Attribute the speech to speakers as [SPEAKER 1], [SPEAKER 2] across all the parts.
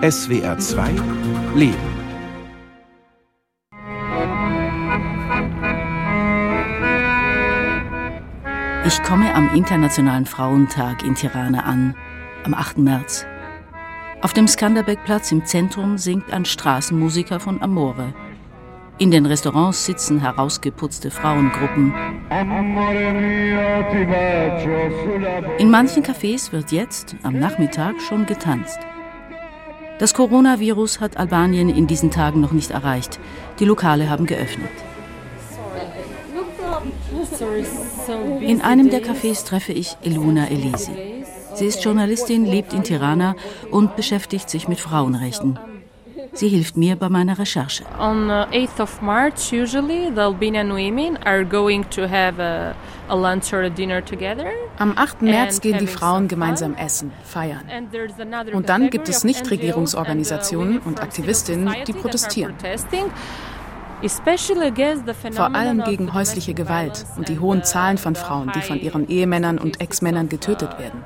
[SPEAKER 1] SWR 2 Leben.
[SPEAKER 2] Ich komme am Internationalen Frauentag in Tirana an, am 8. März. Auf dem Skanderbeg-Platz im Zentrum singt ein Straßenmusiker von Amore. In den Restaurants sitzen herausgeputzte Frauengruppen. In manchen Cafés wird jetzt, am Nachmittag, schon getanzt. Das Coronavirus hat Albanien in diesen Tagen noch nicht erreicht. Die Lokale haben geöffnet. In einem der Cafés treffe ich Eluna Elisi. Sie ist Journalistin, lebt in Tirana und beschäftigt sich mit Frauenrechten. Sie hilft mir bei meiner Recherche.
[SPEAKER 3] On 8th uh, of March, usually the Albanian women are going to have a, a lunch or a dinner together.
[SPEAKER 4] Am 8. März gehen die Frauen gemeinsam essen, feiern. Und dann gibt es Nichtregierungsorganisationen und Aktivistinnen, die protestieren. Vor allem gegen häusliche Gewalt und die hohen Zahlen von Frauen, die von ihren Ehemännern und Ex-Männern getötet werden.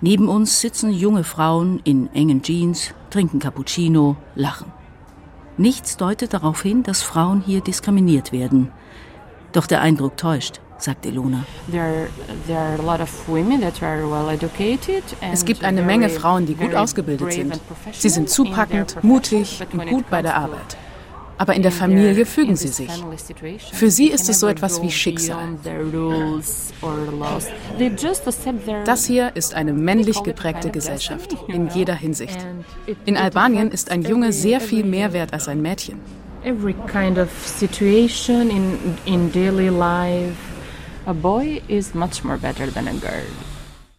[SPEAKER 2] Neben uns sitzen junge Frauen in engen Jeans, trinken Cappuccino, lachen. Nichts deutet darauf hin, dass Frauen hier diskriminiert werden. Doch der Eindruck täuscht sagt Ilona.
[SPEAKER 4] Es gibt eine Menge Frauen, die gut ausgebildet sind. Sie sind zupackend, mutig und gut bei der Arbeit. Aber in der Familie fügen sie sich. Für sie ist es so etwas wie Schicksal. Das hier ist eine männlich geprägte Gesellschaft, in jeder Hinsicht. In Albanien ist ein Junge sehr viel mehr wert als ein Mädchen.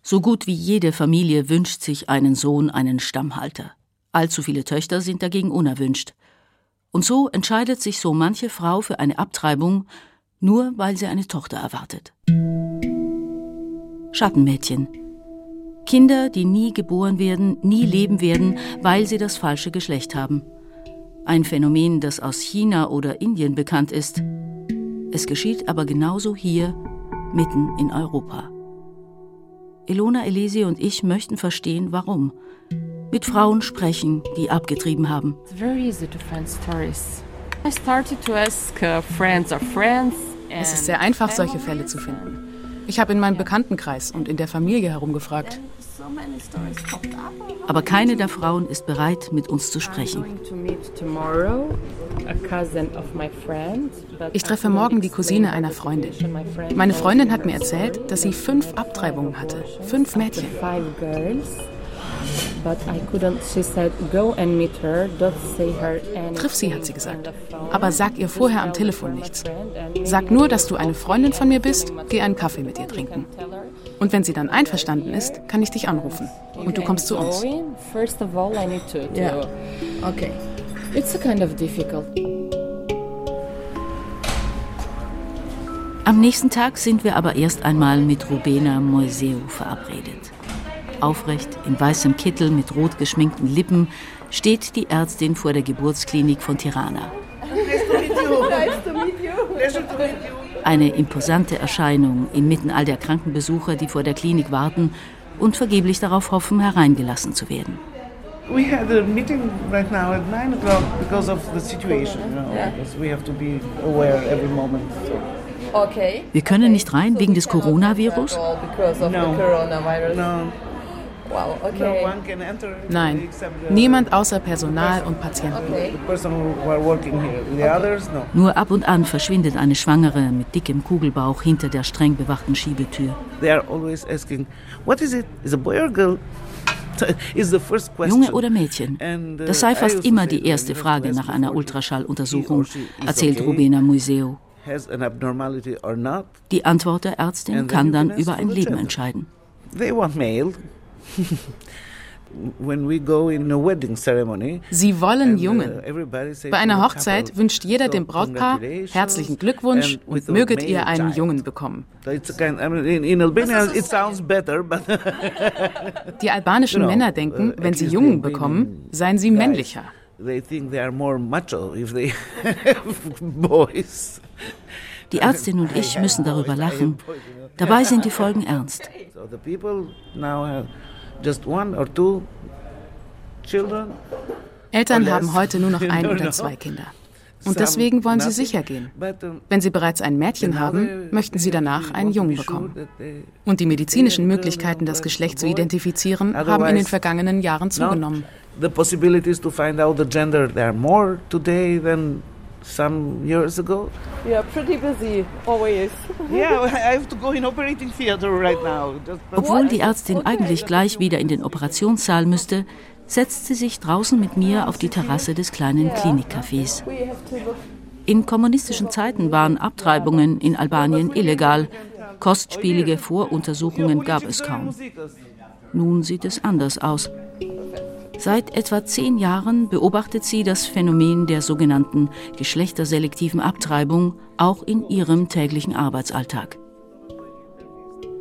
[SPEAKER 2] So gut wie jede Familie wünscht sich einen Sohn, einen Stammhalter. Allzu viele Töchter sind dagegen unerwünscht. Und so entscheidet sich so manche Frau für eine Abtreibung, nur weil sie eine Tochter erwartet. Schattenmädchen. Kinder, die nie geboren werden, nie leben werden, weil sie das falsche Geschlecht haben. Ein Phänomen, das aus China oder Indien bekannt ist. Es geschieht aber genauso hier mitten in Europa. Ilona Elisi und ich möchten verstehen, warum. Mit Frauen sprechen, die abgetrieben haben.
[SPEAKER 3] Uh,
[SPEAKER 4] es ist sehr einfach, solche Fälle zu finden. Ich habe in meinem Bekanntenkreis und in der Familie herumgefragt.
[SPEAKER 2] Aber keine der Frauen ist bereit, mit uns zu sprechen.
[SPEAKER 4] Ich treffe morgen die Cousine einer Freundin. Meine Freundin hat mir erzählt, dass sie fünf Abtreibungen hatte. Fünf Mädchen. Triff sie, hat sie gesagt. Aber sag ihr vorher am Telefon nichts. Sag nur, dass du eine Freundin von mir bist, geh einen Kaffee mit ihr trinken. Und wenn sie dann einverstanden ist, kann ich dich anrufen. Und du kommst zu uns.
[SPEAKER 3] Ja. Okay. It's a kind of difficult.
[SPEAKER 2] Am nächsten Tag sind wir aber erst einmal mit Rubena Moiseu verabredet. Aufrecht, in weißem Kittel mit rot geschminkten Lippen, steht die Ärztin vor der Geburtsklinik von Tirana. Eine imposante Erscheinung inmitten all der Krankenbesucher, die vor der Klinik warten und vergeblich darauf hoffen, hereingelassen zu werden. We had a meeting right now at 9 o'clock because of the situation, you know, because we have to be aware every moment. So. Okay. Wir können nicht rein wegen des Coronavirus?
[SPEAKER 4] No. No. Nein, niemand außer Personal und Patienten.
[SPEAKER 2] Nur ab und an verschwindet eine Schwangere mit dickem Kugelbauch hinter der streng bewachten Schiebetür. Junge oder Mädchen? Uh, das sei fast immer die erste Frage nach einer Ultraschalluntersuchung, erzählt Rubena Museo. Die Antwort der Ärztin kann dann über ein Leben entscheiden.
[SPEAKER 4] Sie wollen uh, Jungen. Bei einer Hochzeit wünscht jeder dem Brautpaar herzlichen Glückwunsch und möget ihr einen Jungen bekommen. Die albanischen Männer denken, wenn sie Jungen bekommen, seien sie männlicher.
[SPEAKER 2] Die Ärztin und ich müssen darüber lachen, Dabei sind die Folgen ernst.
[SPEAKER 4] Eltern haben heute nur noch ein oder zwei Kinder. Und deswegen wollen sie sicher gehen. Wenn sie bereits ein Mädchen haben, möchten sie danach einen Jungen bekommen. Und die medizinischen Möglichkeiten, das Geschlecht zu identifizieren, haben in den vergangenen Jahren zugenommen. The possibilities to find out the gender, there are more today than
[SPEAKER 2] some years ago. Yeah, pretty busy always. yeah, I have to go in operating theater right now. Obwohl die Ärztin eigentlich gleich wieder in den Operationssaal müsste, setzt sie sich draußen mit mir auf die Terrasse des kleinen Klinikcafés. In kommunistischen Zeiten waren Abtreibungen in Albanien illegal. Kostspielige Voruntersuchungen gab es kaum. Nun sieht es anders aus. Seit etwa zehn Jahren beobachtet sie das Phänomen der sogenannten geschlechterselektiven Abtreibung auch in ihrem täglichen Arbeitsalltag.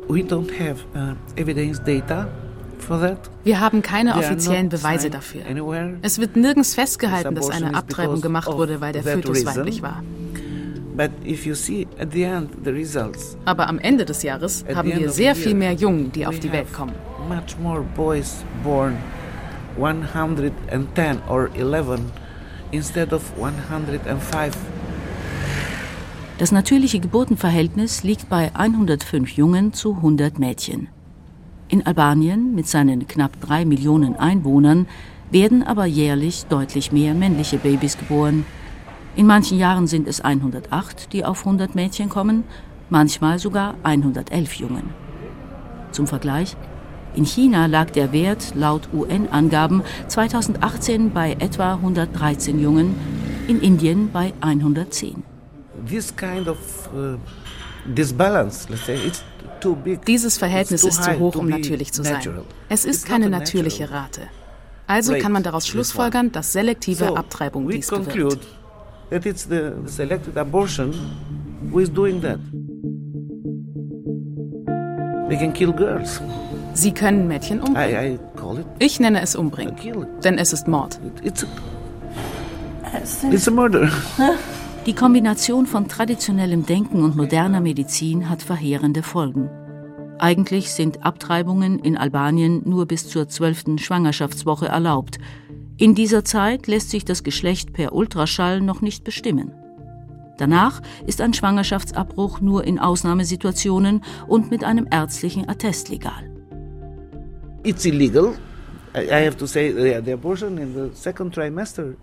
[SPEAKER 4] We don't have uh, wir haben keine offiziellen Beweise dafür. Es wird nirgends festgehalten, dass eine Abtreibung gemacht wurde, weil der Fötus weiblich war. Aber am Ende des Jahres haben wir sehr viel mehr Jungen, die auf die Welt kommen. 110 or 11
[SPEAKER 2] instead of 105. Das natürliche Geburtenverhältnis liegt bei 105 Jungen zu 100 Mädchen. In Albanien mit seinen knapp drei Millionen Einwohnern werden aber jährlich deutlich mehr männliche Babys geboren. In manchen Jahren sind es 108, die auf 100 Mädchen kommen, manchmal sogar 111 Jungen. Zum Vergleich, in China lag der Wert laut UN-Angaben 2018 bei etwa 113 Jungen, in Indien bei 110. This kind of uh,
[SPEAKER 4] disbalance, let's say, it's dieses Verhältnis ist zu hoch, um natürlich zu sein. Es ist keine natürliche Rate. Also kann man daraus schlussfolgern, dass selektive Abtreibung dies bewirkt. Sie können Mädchen umbringen. Ich nenne es umbringen, denn es ist Mord.
[SPEAKER 2] It's a murder. Die Kombination von traditionellem Denken und moderner Medizin hat verheerende Folgen. Eigentlich sind Abtreibungen in Albanien nur bis zur zwölften Schwangerschaftswoche erlaubt. In dieser Zeit lässt sich das Geschlecht per Ultraschall noch nicht bestimmen. Danach ist ein Schwangerschaftsabbruch nur in Ausnahmesituationen und mit einem ärztlichen Attest legal. It's illegal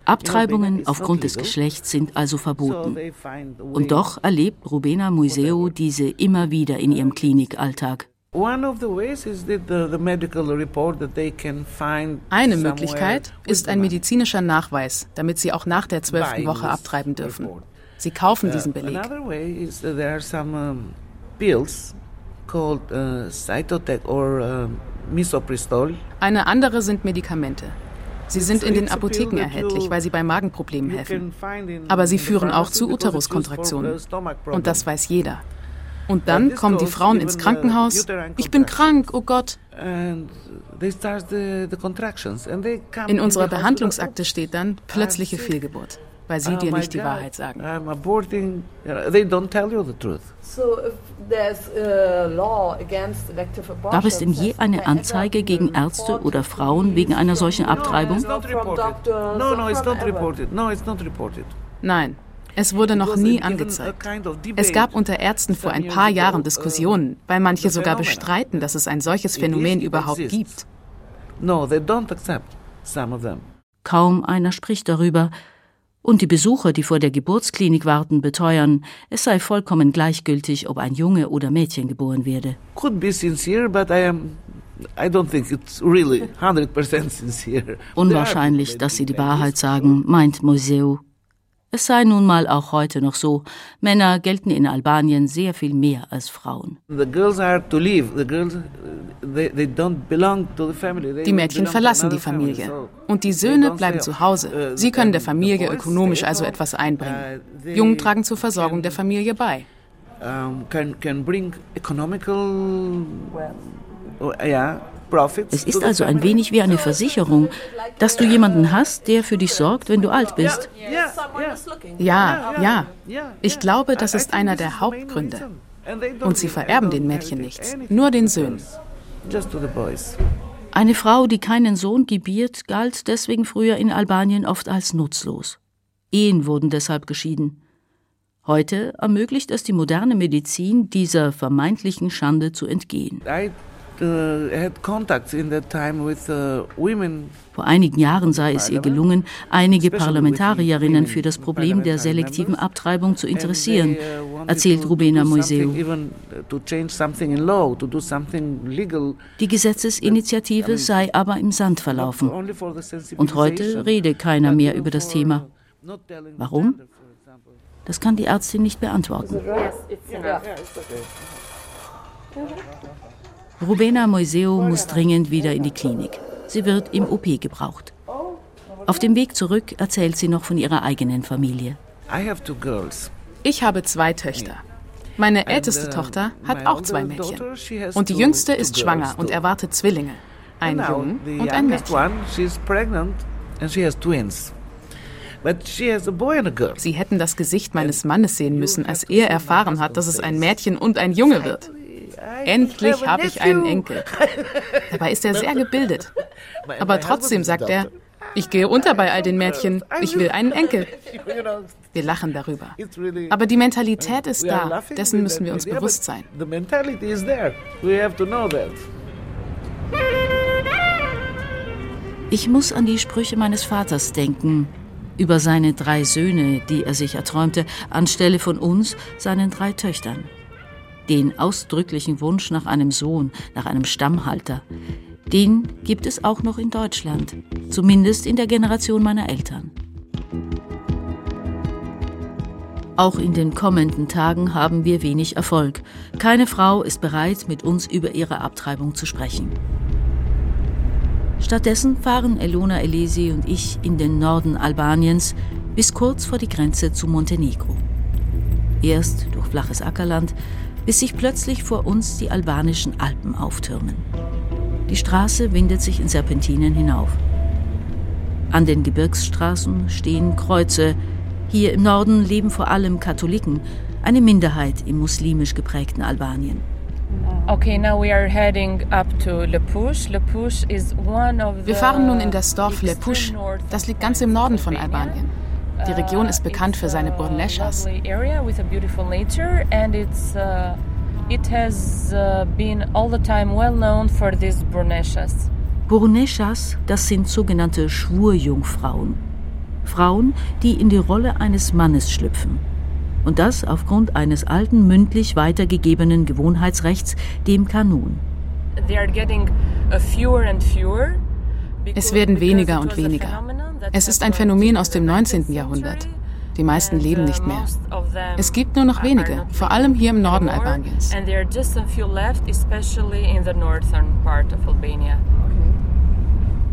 [SPEAKER 2] Abtreibungen aufgrund des Geschlechts sind also verboten. Und doch erlebt Rubena Museo diese immer wieder in ihrem Klinikalltag.
[SPEAKER 4] Eine Möglichkeit ist ein medizinischer Nachweis, damit sie auch nach der zwölften Woche abtreiben dürfen. Sie kaufen diesen Beleg. called uh, Cytotec or uh, Misoprostol. Eine andere sind Medikamente. Sie sind in den Apotheken erhältlich, weil sie bei Magenproblemen helfen. Aber sie führen auch zu Uteruskontraktionen. Und das weiß jeder. Und dann kommen die Frauen ins Krankenhaus. Ich bin krank, oh Gott. In unserer Behandlungsakte steht dann plötzliche Fehlgeburt weil sie oh dir nicht die Wahrheit sagen.
[SPEAKER 2] Gab es denn je eine Anzeige gegen Ärzte oder Frauen wegen einer solchen Abtreibung?
[SPEAKER 4] Nein, es wurde noch nie angezeigt. Es gab unter Ärzten vor ein paar Jahren uh, Diskussionen, weil manche sogar bestreiten, dass es ein solches Phänomen überhaupt gibt.
[SPEAKER 2] Kaum einer spricht darüber, und die Besucher, die vor der Geburtsklinik warten, beteuern, es sei vollkommen gleichgültig, ob ein Junge oder Mädchen geboren werde. Could be sincere, but I am I don't think it's really 100% sincere. Unwahrscheinlich, dass sie die Wahrheit sagen, meint Museu. Es sei nun mal auch heute noch so, Männer gelten in Albanien sehr viel mehr als Frauen.
[SPEAKER 4] Die Mädchen verlassen die Familie und die Söhne bleiben zu Hause. Uh, Sie können der Familie ökonomisch also etwas einbringen. Uh, Jungen tragen zur Versorgung der Familie bei. Can bring economical,
[SPEAKER 2] yeah, es ist also ein wenig wie eine Versicherung, dass du jemanden hast, der für dich sorgt, wenn du alt bist.
[SPEAKER 4] Ja, ja. Ich glaube, das ist einer der Hauptgründe. Und sie vererben den Mädchen nichts, nur den Söhnen.
[SPEAKER 2] Eine Frau, die keinen Sohn gebiert, galt deswegen früher in Albanien oft als nutzlos. Ehen wurden deshalb geschieden. Heute ermöglicht es die moderne Medizin, dieser vermeintlichen Schande zu entgehen. Uh, Vor einigen Jahren sei es ihr gelungen, einige Parlamentarierinnen für das Problem der selektiven Abtreibung zu interessieren, uh, erzählt Rubena Moiseu. Die Gesetzesinitiative sei aber im Sand verlaufen. Und heute rede keiner mehr über das Thema. Warum? Das kann die Ärztin nicht beantworten. Rubena Moiseo muss dringend wieder in die Klinik. Sie wird im OP gebraucht. Auf dem Weg zurück erzählt sie noch von ihrer eigenen Familie.
[SPEAKER 4] Ich habe zwei Töchter. Meine älteste uh, Tochter hat auch zwei Mädchen. Und die jüngste ist schwanger und erwartet Zwillinge. Ein Jungen und ein Mädchen. Sie hätten das Gesicht meines Mannes sehen müssen, als er erfahren hat, dass es ein Mädchen und ein Junge wird. Endlich habe ich einen Enkel. Dabei ist er sehr gebildet. Aber trotzdem sagt er, ich gehe unter bei all den Mädchen, ich will einen Enkel. Wir lachen darüber. Aber die Mentalität ist da, dessen müssen wir uns bewusst sein.
[SPEAKER 2] Ich muss an die Sprüche meines Vaters denken, über seine drei Söhne, die er sich erträumte, anstelle von uns, seinen drei Töchtern den ausdrücklichen Wunsch nach einem Sohn, nach einem Stammhalter, den gibt es auch noch in Deutschland, zumindest in der Generation meiner Eltern. Auch in den kommenden Tagen haben wir wenig Erfolg. Keine Frau ist bereit, mit uns über ihre Abtreibung zu sprechen. Stattdessen fahren Elona Elesi und ich in den Norden Albaniens bis kurz vor die Grenze zu Montenegro. Erst durch flaches Ackerland, bis sich plötzlich vor uns die albanischen Alpen auftürmen. Die Straße windet sich in Serpentinen hinauf. An den Gebirgsstraßen stehen Kreuze. Hier im Norden leben vor allem Katholiken, eine Minderheit im muslimisch geprägten Albanien.
[SPEAKER 3] Okay, now we are heading up to Lepush. Lepush is one of
[SPEAKER 4] Wir fahren nun in das Dorf Lepush. Das liegt ganz im Norden von Albanien. Die Region ist bekannt für seine Burneschas.
[SPEAKER 2] Burneschas, das sind sogenannte Schwurjungfrauen. Frauen, die in die Rolle eines Mannes schlüpfen. Und das aufgrund eines alten mündlich weitergegebenen Gewohnheitsrechts, dem Kanun.
[SPEAKER 4] Es werden weniger und weniger. Es ist ein Phänomen aus dem 19. Jahrhundert. Die meisten leben nicht mehr. Es gibt nur noch wenige, vor allem hier im Norden Albaniens.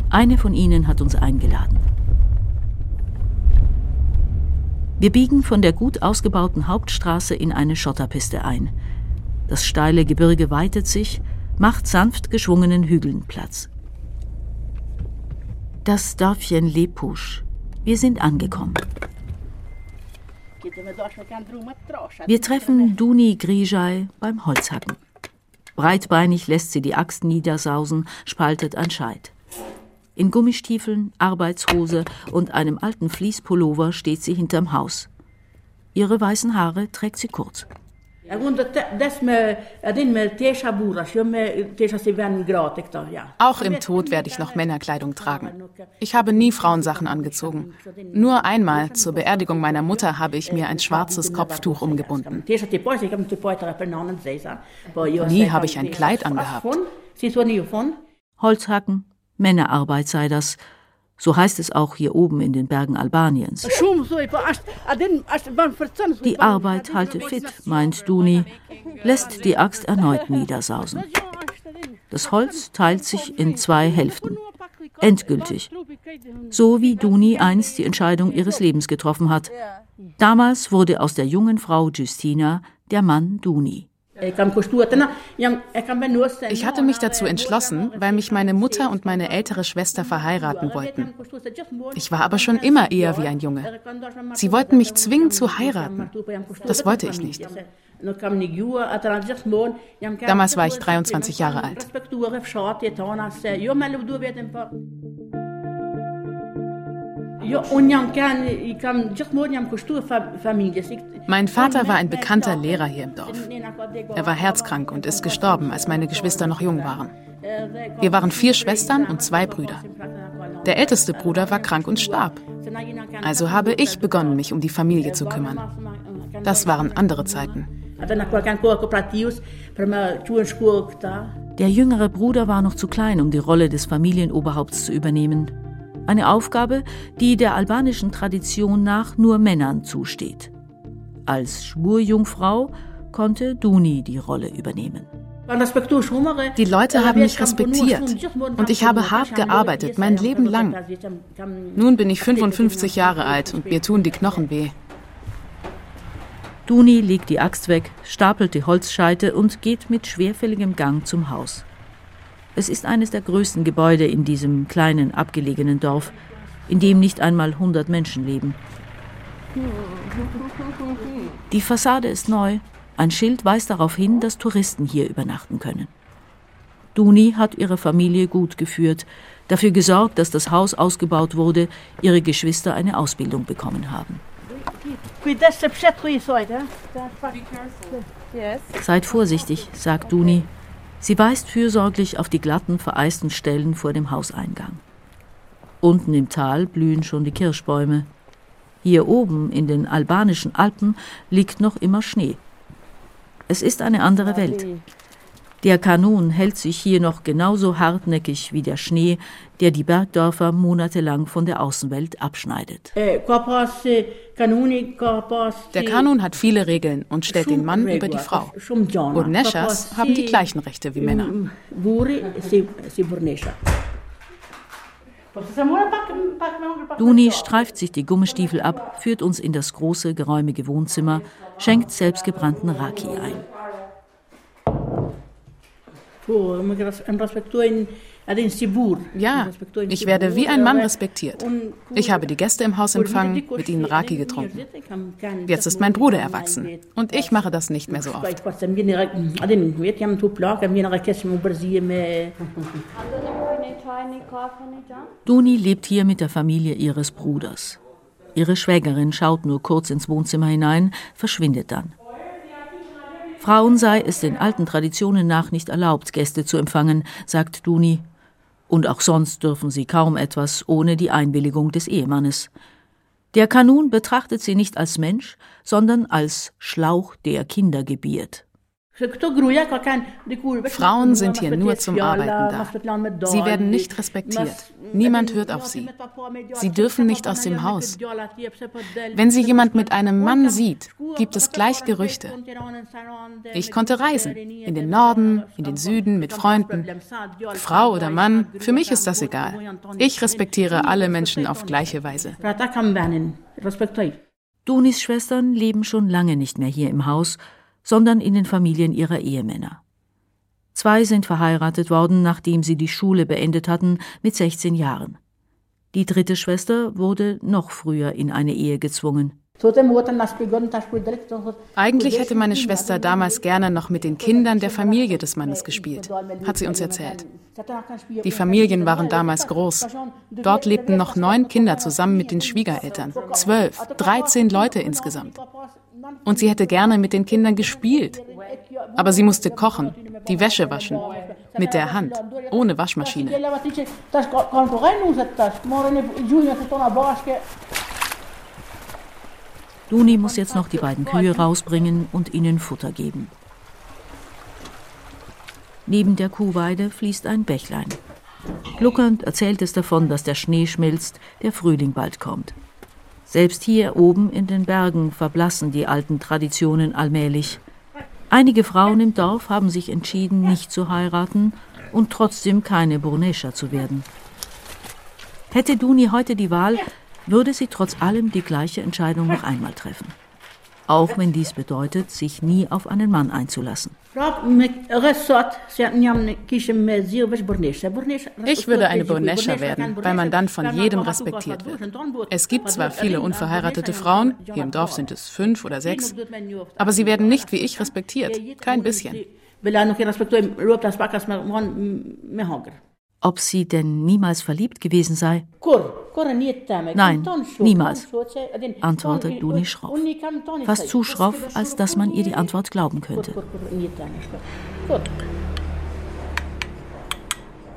[SPEAKER 2] Eine von ihnen hat uns eingeladen. Wir biegen von der gut ausgebauten Hauptstraße in eine Schotterpiste ein. Das steile Gebirge weitet sich, macht sanft geschwungenen Hügeln Platz. Das Dörfchen Lepusch. Wir sind angekommen. Wir treffen Duni Grijai beim Holzhacken. Breitbeinig lässt sie die Axt niedersausen, spaltet ein Scheit. In Gummistiefeln, Arbeitshose und einem alten Fließpullover steht sie hinterm Haus. Ihre weißen Haare trägt sie kurz.
[SPEAKER 4] Auch im Tod werde ich noch Männerkleidung tragen. Ich habe nie Frauensachen angezogen. Nur einmal zur Beerdigung meiner Mutter habe ich mir ein schwarzes Kopftuch umgebunden. Nie habe ich ein Kleid angehabt.
[SPEAKER 2] Holzhacken, Männerarbeit sei das, so heißt es auch hier oben in den Bergen Albaniens. Die Arbeit halte fit, meint Duni, lässt die Axt erneut niedersausen. Das Holz teilt sich in zwei Hälften. Endgültig. So wie Duni einst die Entscheidung ihres Lebens getroffen hat. Damals wurde aus der jungen Frau Justina der Mann Duni.
[SPEAKER 4] Ich hatte mich dazu entschlossen, weil mich meine Mutter und meine ältere Schwester verheiraten wollten. Ich war aber schon immer eher wie ein Junge. Sie wollten mich zwingen zu heiraten. Das wollte ich nicht. Damals war ich 23 Jahre alt. Mein Vater war ein bekannter Lehrer hier im Dorf. Er war herzkrank und ist gestorben, als meine Geschwister noch jung waren. Wir waren vier Schwestern und zwei Brüder. Der älteste Bruder war krank und starb. Also habe ich begonnen, mich um die Familie zu kümmern. Das waren andere Zeiten.
[SPEAKER 2] Der jüngere Bruder war noch zu klein, um die Rolle des Familienoberhaupts zu übernehmen. Eine Aufgabe, die der albanischen Tradition nach nur Männern zusteht. Als Schwurjungfrau konnte Duni die Rolle übernehmen.
[SPEAKER 4] Die Leute haben mich respektiert und ich habe hart gearbeitet, mein Leben lang. Nun bin ich 55 Jahre alt und mir tun die Knochen weh.
[SPEAKER 2] Duni legt die Axt weg, stapelt die Holzscheite und geht mit schwerfälligem Gang zum Haus. Es ist eines der größten Gebäude in diesem kleinen, abgelegenen Dorf, in dem nicht einmal 100 Menschen leben. Die Fassade ist neu. Ein Schild weist darauf hin, dass Touristen hier übernachten können. Duni hat ihre Familie gut geführt, dafür gesorgt, dass das Haus ausgebaut wurde, ihre Geschwister eine Ausbildung bekommen haben. Seid vorsichtig, sagt Duni Sie weist fürsorglich auf die glatten, vereisten Stellen vor dem Hauseingang. Unten im Tal blühen schon die Kirschbäume. Hier oben in den albanischen Alpen liegt noch immer Schnee. Es ist eine andere Welt. Der Kanun hält sich hier noch genauso hartnäckig wie der Schnee, der die Bergdörfer monatelang von der Außenwelt abschneidet. Äh,
[SPEAKER 4] der Kanun hat viele Regeln und stellt den Mann über die Frau. Burneschas haben die gleichen Rechte wie Männer.
[SPEAKER 2] Duni streift sich die Gummistiefel ab, führt uns in das große, geräumige Wohnzimmer, schenkt selbstgebrannten Raki ein.
[SPEAKER 4] Ja, ich werde wie ein Mann respektiert. Ich habe die Gäste im Haus empfangen, mit ihnen Raki getrunken. Jetzt ist mein Bruder erwachsen und ich mache das nicht mehr so oft.
[SPEAKER 2] Duni lebt hier mit der Familie ihres Bruders. Ihre Schwägerin schaut nur kurz ins Wohnzimmer hinein, verschwindet dann. Frauen sei es den alten Traditionen nach nicht erlaubt, Gäste zu empfangen, sagt Duni. Und auch sonst dürfen sie kaum etwas ohne die Einwilligung des Ehemannes. Der Kanun betrachtet sie nicht als Mensch, sondern als Schlauch, der Kinder gebiert.
[SPEAKER 4] Frauen sind hier nur zum Arbeiten da. Sie werden nicht respektiert. Niemand hört auf sie. Sie dürfen nicht aus dem Haus. Wenn sie jemand mit einem Mann sieht, gibt es gleich Gerüchte. Ich konnte reisen. In den Norden, in den Süden, mit Freunden. Frau oder Mann, für mich ist das egal. Ich respektiere alle Menschen auf gleiche Weise.
[SPEAKER 2] Dunis Schwestern leben schon lange nicht mehr hier im Haus sondern in den Familien ihrer Ehemänner. Zwei sind verheiratet worden, nachdem sie die Schule beendet hatten, mit 16 Jahren. Die dritte Schwester wurde noch früher in eine Ehe gezwungen.
[SPEAKER 4] Eigentlich hätte meine Schwester damals gerne noch mit den Kindern der Familie des Mannes gespielt, hat sie uns erzählt. Die Familien waren damals groß. Dort lebten noch neun Kinder zusammen mit den Schwiegereltern. Zwölf, dreizehn Leute insgesamt. Und sie hätte gerne mit den Kindern gespielt. Aber sie musste kochen, die Wäsche waschen. Mit der Hand, ohne Waschmaschine.
[SPEAKER 2] Duni muss jetzt noch die beiden Kühe rausbringen und ihnen Futter geben. Neben der Kuhweide fließt ein Bächlein. Gluckernd erzählt es davon, dass der Schnee schmilzt, der Frühling bald kommt. Selbst hier oben in den Bergen verblassen die alten Traditionen allmählich. Einige Frauen im Dorf haben sich entschieden, nicht zu heiraten und trotzdem keine Burnescha zu werden. Hätte Duni heute die Wahl, würde sie trotz allem die gleiche Entscheidung noch einmal treffen. auch wenn dies bedeutet, sich nie auf einen Mann einzulassen.
[SPEAKER 4] Ich würde eine Burnesha werden, weil man dann von jedem respektiert wird. Es gibt zwar viele unverheiratete Frauen, hier im Dorf sind es fünf oder sechs, aber sie werden nicht wie ich respektiert, kein bisschen.
[SPEAKER 2] Ob sie denn niemals verliebt gewesen sei? Nein, niemals, antwortet Luni schroff. Fast zu schroff, als dass man ihr die Antwort glauben könnte.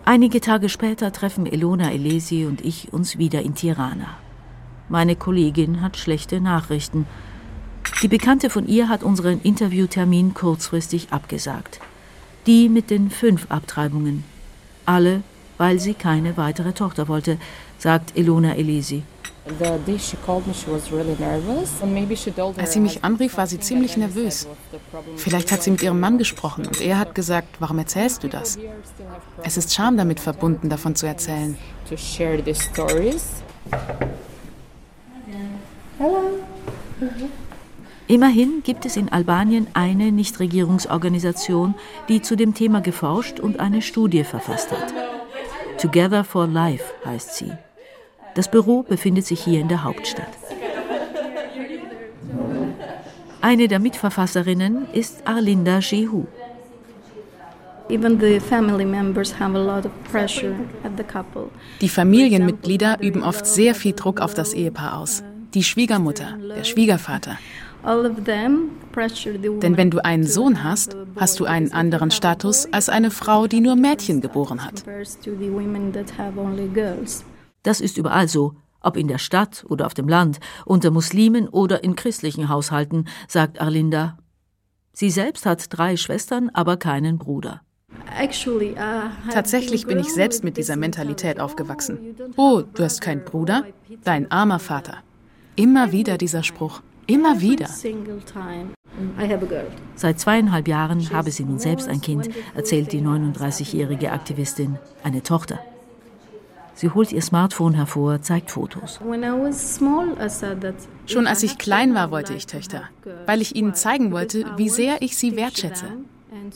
[SPEAKER 2] Einige Tage später treffen Elona Elesi und ich uns wieder in Tirana. Meine Kollegin hat schlechte Nachrichten. Die Bekannte von ihr hat unseren Interviewtermin kurzfristig abgesagt. Die mit den fünf Abtreibungen. Alle weil sie keine weitere Tochter wollte, sagt Elona Elisi.
[SPEAKER 4] Als sie mich anrief, war sie ziemlich nervös. Vielleicht hat sie mit ihrem Mann gesprochen und er hat gesagt, warum erzählst du das? Es ist Scham damit verbunden, davon zu erzählen.
[SPEAKER 2] Immerhin gibt es in Albanien eine Nichtregierungsorganisation, die zu dem Thema geforscht und eine Studie verfasst hat. Together for Life heißt sie. Das Büro befindet sich hier in der Hauptstadt. Eine der Mitverfasserinnen ist Arlinda Shehu.
[SPEAKER 4] Die Familienmitglieder üben oft sehr viel Druck auf das Ehepaar aus. Die Schwiegermutter, der Schwiegervater. Denn wenn du einen Sohn hast, hast du einen anderen Status als eine Frau, die nur Mädchen geboren hat.
[SPEAKER 2] Das ist überall so, ob in der Stadt oder auf dem Land, unter Muslimen oder in christlichen Haushalten, sagt Arlinda. Sie selbst hat drei Schwestern, aber keinen Bruder.
[SPEAKER 4] Tatsächlich bin ich selbst mit dieser Mentalität aufgewachsen. Oh, du hast keinen Bruder? Dein armer Vater. Immer wieder dieser Spruch. Immer wieder.
[SPEAKER 2] Seit zweieinhalb Jahren habe sie nun selbst ein Kind, erzählt die 39-jährige Aktivistin, eine Tochter. Sie holt ihr Smartphone hervor, zeigt Fotos.
[SPEAKER 4] Schon als ich klein war, wollte ich Töchter, weil ich ihnen zeigen wollte, wie sehr ich sie wertschätze.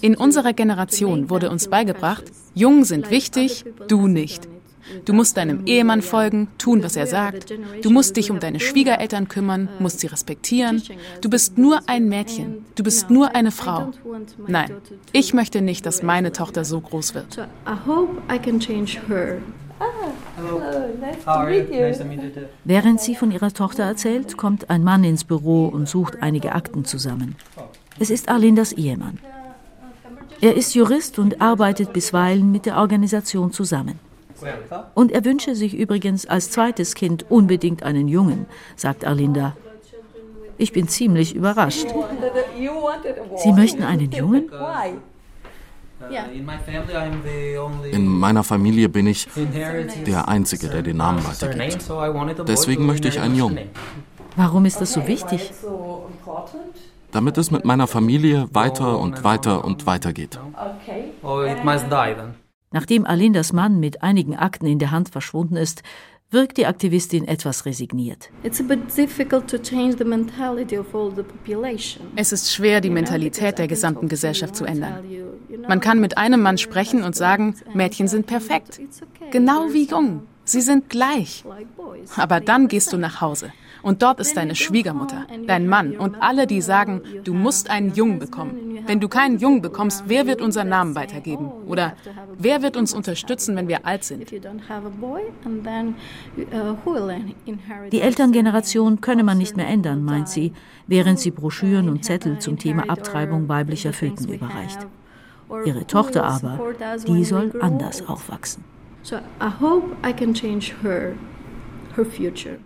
[SPEAKER 4] In unserer Generation wurde uns beigebracht, Jungen sind wichtig, du nicht. Du musst deinem Ehemann folgen, tun, was er sagt. Du musst dich um deine Schwiegereltern kümmern, musst sie respektieren. Du bist nur ein Mädchen. Du bist nur eine Frau. Nein, ich möchte nicht, dass meine Tochter so groß wird.
[SPEAKER 2] Während sie von ihrer Tochter erzählt, kommt ein Mann ins Büro und sucht einige Akten zusammen. Es ist Arlindas Ehemann. Er ist Jurist und arbeitet bisweilen mit der Organisation zusammen. Und er wünsche sich übrigens als zweites Kind unbedingt einen Jungen, sagt Arlinda. Ich bin ziemlich überrascht. Sie möchten einen Jungen?
[SPEAKER 5] In meiner Familie bin ich der Einzige, der den Namen weitergibt. Deswegen möchte ich einen Jungen.
[SPEAKER 2] Warum ist das so wichtig?
[SPEAKER 5] Damit es mit meiner Familie weiter und weiter und weiter geht.
[SPEAKER 2] Nachdem Alindas Mann mit einigen Akten in der Hand verschwunden ist, wirkt die Aktivistin etwas resigniert.
[SPEAKER 4] Es ist schwer, die Mentalität der gesamten Gesellschaft zu ändern. Man kann mit einem Mann sprechen und sagen, Mädchen sind perfekt, genau wie Jungen. Sie sind gleich. Aber dann gehst du nach Hause und dort ist deine Schwiegermutter, dein Mann und alle, die sagen, du musst einen Jungen bekommen. Wenn du keinen Jungen bekommst, wer wird unseren Namen weitergeben? Oder wer wird uns unterstützen, wenn wir alt sind?
[SPEAKER 2] Die Elterngeneration könne man nicht mehr ändern, meint sie, während sie Broschüren und Zettel zum Thema Abtreibung weiblicher Föten überreicht. Ihre Tochter aber, die soll anders aufwachsen. So I hope I can change her, her future.